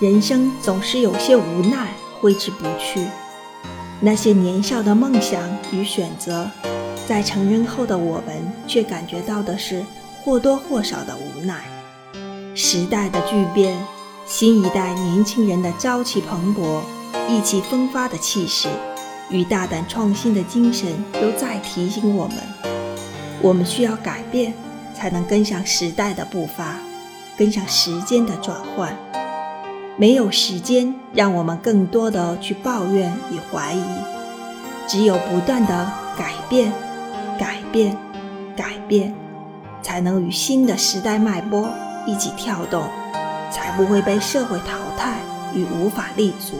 人生总是有些无奈挥之不去。那些年少的梦想与选择，在成人后的我们却感觉到的是或多或少的无奈。时代的巨变，新一代年轻人的朝气蓬勃、意气风发的气势与大胆创新的精神，都在提醒我们：我们需要改变，才能跟上时代的步伐，跟上时间的转换。没有时间让我们更多的去抱怨与怀疑，只有不断的改变、改变、改变，才能与新的时代脉搏一起跳动，才不会被社会淘汰与无法立足。